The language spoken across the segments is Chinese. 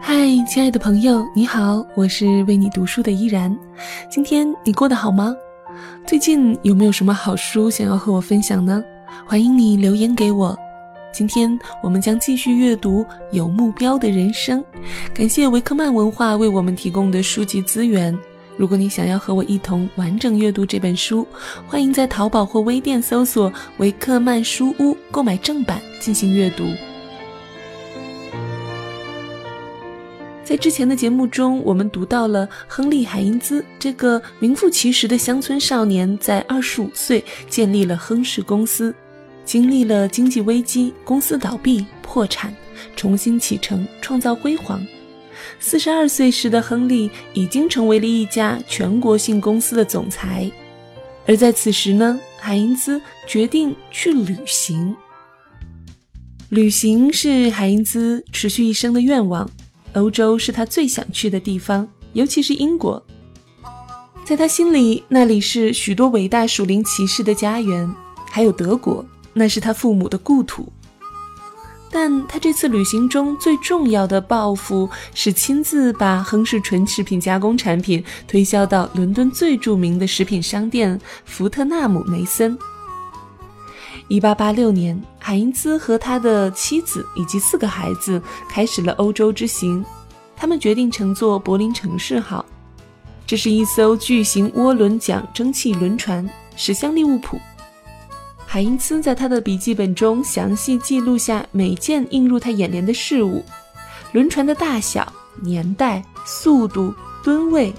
嗨，亲爱的朋友，你好，我是为你读书的依然。今天你过得好吗？最近有没有什么好书想要和我分享呢？欢迎你留言给我。今天我们将继续阅读《有目标的人生》，感谢维克曼文化为我们提供的书籍资源。如果你想要和我一同完整阅读这本书，欢迎在淘宝或微店搜索“维克曼书屋”购买正版进行阅读。在之前的节目中，我们读到了亨利·海因兹这个名副其实的乡村少年，在二十五岁建立了亨氏公司，经历了经济危机、公司倒闭、破产、重新启程，创造辉煌。四十二岁时的亨利已经成为了一家全国性公司的总裁，而在此时呢，海因兹决定去旅行。旅行是海因兹持续一生的愿望，欧洲是他最想去的地方，尤其是英国。在他心里，那里是许多伟大属灵骑士的家园，还有德国，那是他父母的故土。但他这次旅行中最重要的抱负是亲自把亨氏纯食品加工产品推销到伦敦最著名的食品商店福特纳姆梅森。1886年，海因兹和他的妻子以及四个孩子开始了欧洲之行，他们决定乘坐柏林城市号，这是一艘巨型涡轮桨蒸汽轮船，驶向利物浦。海因兹在他的笔记本中详细记录下每件映入他眼帘的事物：轮船的大小、年代、速度、吨位、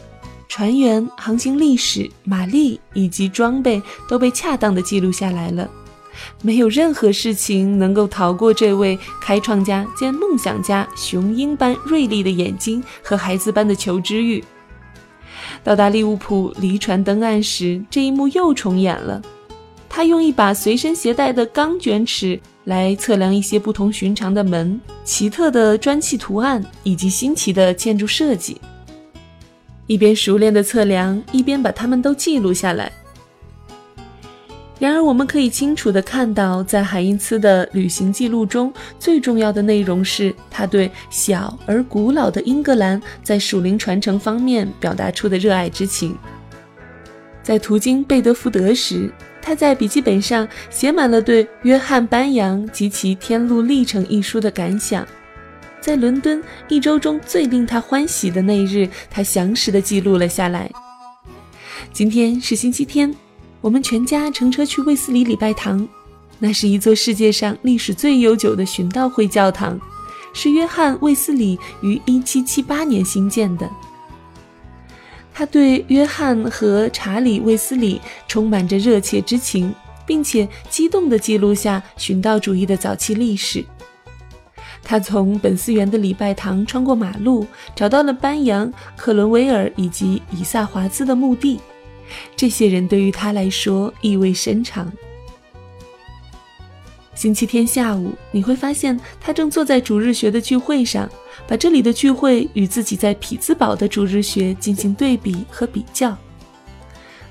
船员、航行历史、马力以及装备都被恰当的记录下来了。没有任何事情能够逃过这位开创家兼梦想家雄鹰般锐利的眼睛和孩子般的求知欲。到达利物浦，离船登岸时，这一幕又重演了。他用一把随身携带的钢卷尺来测量一些不同寻常的门、奇特的砖砌图案以及新奇的建筑设计。一边熟练地测量，一边把它们都记录下来。然而，我们可以清楚地看到，在海因茨的旅行记录中，最重要的内容是他对小而古老的英格兰在属灵传承方面表达出的热爱之情。在途经贝德福德时，他在笔记本上写满了对约翰·班扬及其天路历程一书的感想。在伦敦一周中最令他欢喜的那日，他详实地记录了下来。今天是星期天，我们全家乘车去卫斯理礼拜堂。那是一座世界上历史最悠久的寻道会教堂，是约翰·卫斯理于1778年兴建的。他对约翰和查理·卫斯理充满着热切之情，并且激动地记录下寻道主义的早期历史。他从本思园的礼拜堂穿过马路，找到了班扬、克伦威尔以及以萨华兹的墓地。这些人对于他来说意味深长。星期天下午，你会发现他正坐在主日学的聚会上，把这里的聚会与自己在匹兹堡的主日学进行对比和比较。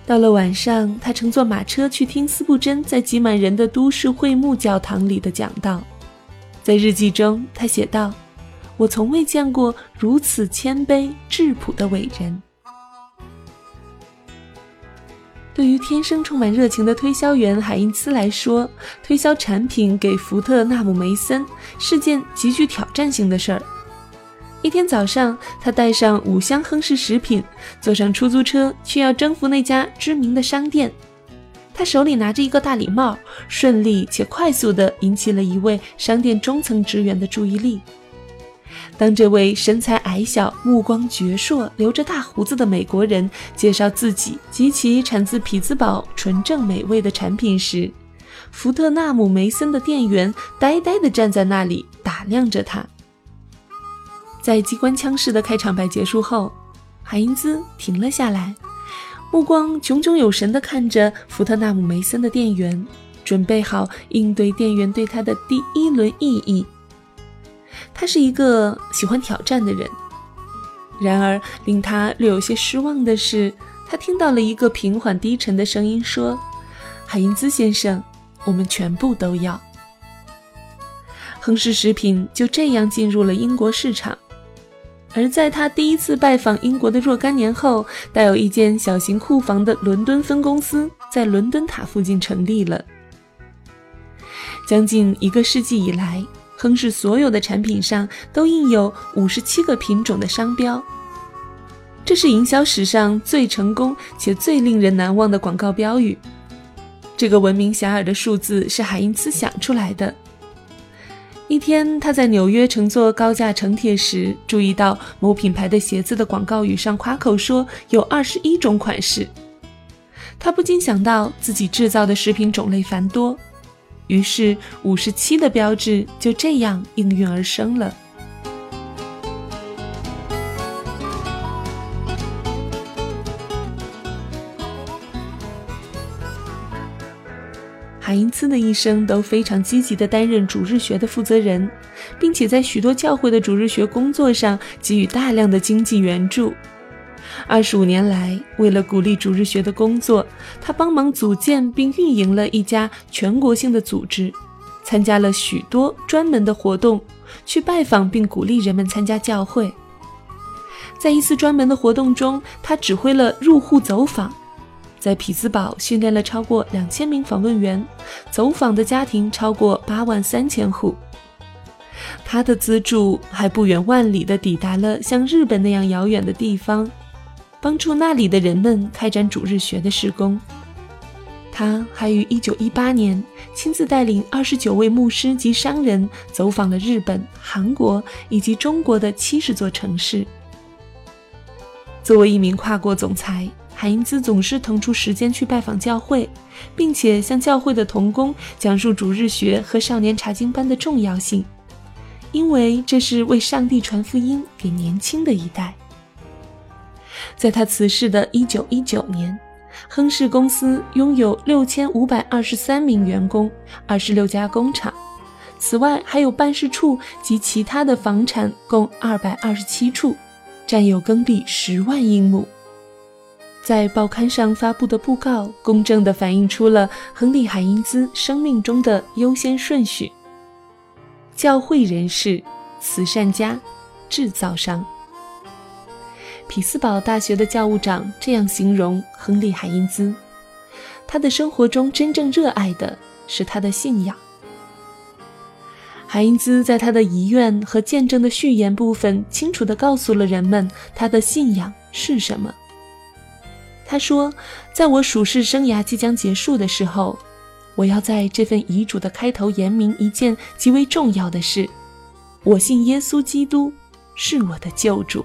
到了晚上，他乘坐马车去听斯布真在挤满人的都市会幕教堂里的讲道。在日记中，他写道：“我从未见过如此谦卑质朴的伟人。”对于天生充满热情的推销员海因茨来说，推销产品给福特纳姆梅森是件极具挑战性的事儿。一天早上，他带上五箱亨氏食品，坐上出租车，去要征服那家知名的商店。他手里拿着一个大礼帽，顺利且快速地引起了一位商店中层职员的注意力。当这位身材矮小、目光矍铄、留着大胡子的美国人介绍自己及其产自匹兹堡纯正美味的产品时，福特纳姆梅森的店员呆呆地站在那里打量着他。在机关枪式的开场白结束后，海因兹停了下来，目光炯炯有神地看着福特纳姆梅森的店员，准备好应对店员对他的第一轮异议。他是一个喜欢挑战的人，然而令他略有些失望的是，他听到了一个平缓低沉的声音说：“海因兹先生，我们全部都要。”亨氏食品就这样进入了英国市场。而在他第一次拜访英国的若干年后，带有一间小型库房的伦敦分公司在伦敦塔附近成立了。将近一个世纪以来，亨氏所有的产品上都印有五十七个品种的商标，这是营销史上最成功且最令人难忘的广告标语。这个闻名遐迩的数字是海因茨想出来的。一天，他在纽约乘坐高架城铁时，注意到某品牌的鞋子的广告语上夸口说有二十一种款式。他不禁想到自己制造的食品种类繁多，于是五十七的标志就这样应运而生了。海因茨的一生都非常积极地担任主日学的负责人，并且在许多教会的主日学工作上给予大量的经济援助。二十五年来，为了鼓励主日学的工作，他帮忙组建并运营了一家全国性的组织，参加了许多专门的活动，去拜访并鼓励人们参加教会。在一次专门的活动中，他指挥了入户走访。在匹兹堡训练了超过两千名访问员，走访的家庭超过八万三千户。他的资助还不远万里地抵达了像日本那样遥远的地方，帮助那里的人们开展主日学的施工。他还于1918年亲自带领29位牧师及商人走访了日本、韩国以及中国的70座城市。作为一名跨国总裁。海因兹总是腾出时间去拜访教会，并且向教会的童工讲述主日学和少年查经班的重要性，因为这是为上帝传福音给年轻的一代。在他辞世的一九一九年，亨氏公司拥有六千五百二十三名员工，二十六家工厂，此外还有办事处及其他的房产共二百二十七处，占有耕地十万英亩。在报刊上发布的布告，公正地反映出了亨利·海因兹生命中的优先顺序：教会人士、慈善家、制造商。匹兹堡大学的教务长这样形容亨利·海因兹：他的生活中真正热爱的是他的信仰。海因兹在他的遗愿和见证的序言部分，清楚地告诉了人们他的信仰是什么。他说：“在我属世生涯即将结束的时候，我要在这份遗嘱的开头言明一件极为重要的事：我信耶稣基督是我的救主。”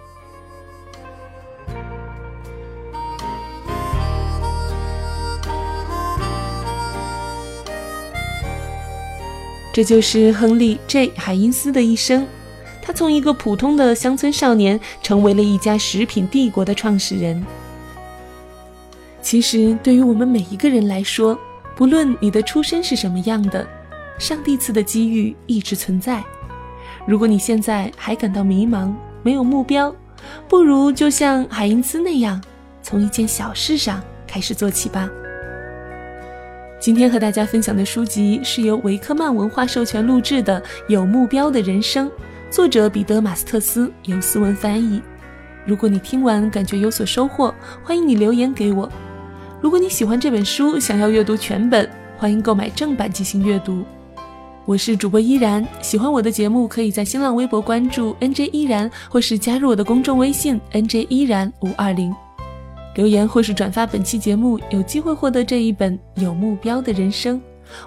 这就是亨利 ·J· 海因斯的一生。他从一个普通的乡村少年，成为了一家食品帝国的创始人。其实，对于我们每一个人来说，不论你的出身是什么样的，上帝赐的机遇一直存在。如果你现在还感到迷茫、没有目标，不如就像海因斯那样，从一件小事上开始做起吧。今天和大家分享的书籍是由维克曼文化授权录制的《有目标的人生》，作者彼得·马斯特斯，由思文翻译。如果你听完感觉有所收获，欢迎你留言给我。如果你喜欢这本书，想要阅读全本，欢迎购买正版进行阅读。我是主播依然，喜欢我的节目，可以在新浪微博关注 NJ 依然，或是加入我的公众微信 NJ 依然五二零，留言或是转发本期节目，有机会获得这一本有目标的人生。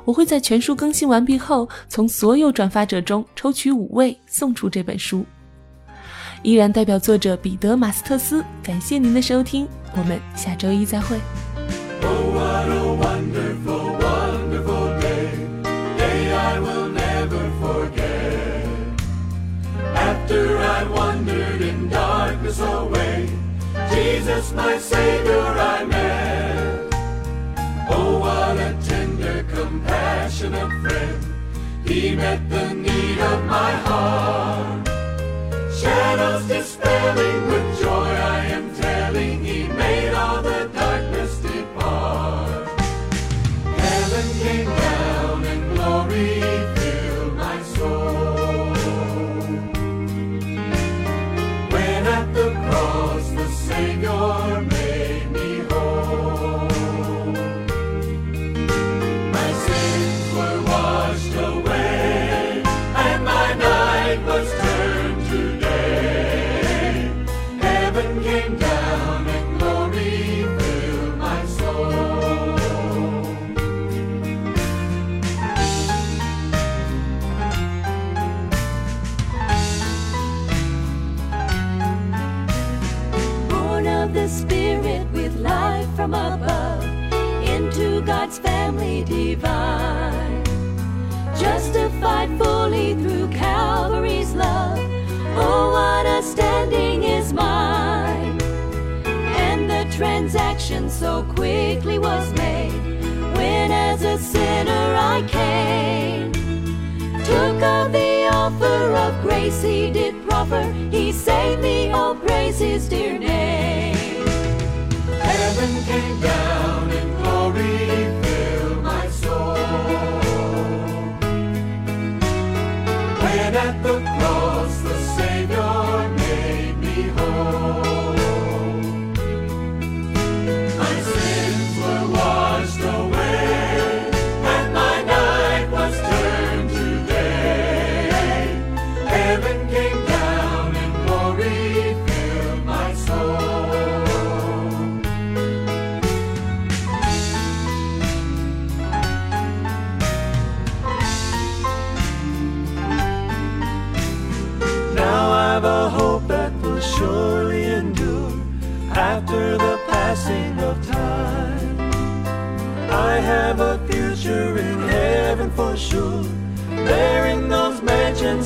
我会在全书更新完毕后，从所有转发者中抽取五位送出这本书。依然代表作者彼得·马斯特斯，感谢您的收听，我们下周一再会。Jesus, my Savior, I met. Oh, what a tender, compassionate friend. He met the need of my heart. Shadows dispelling came down and glory filled my soul. Born of the Spirit with life from above, into God's family divine, justified so quickly was made when as a sinner I came. Took of the offer of grace he did proffer. He saved me, oh, praise his dear name. Heaven came down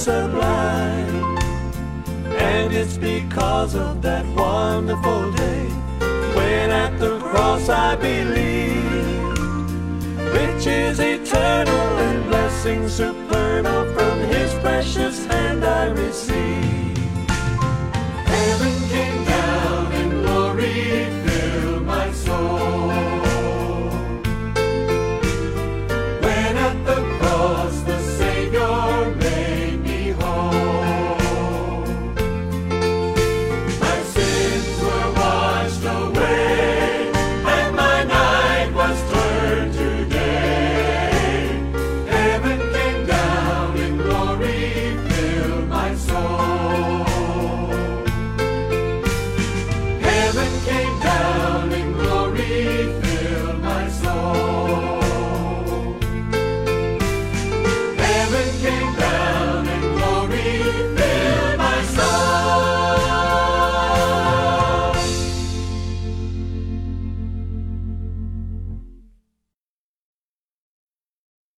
sublime. And it's because of that wonderful day when at the cross I believe, which is eternal and blessing supernal from His precious hand.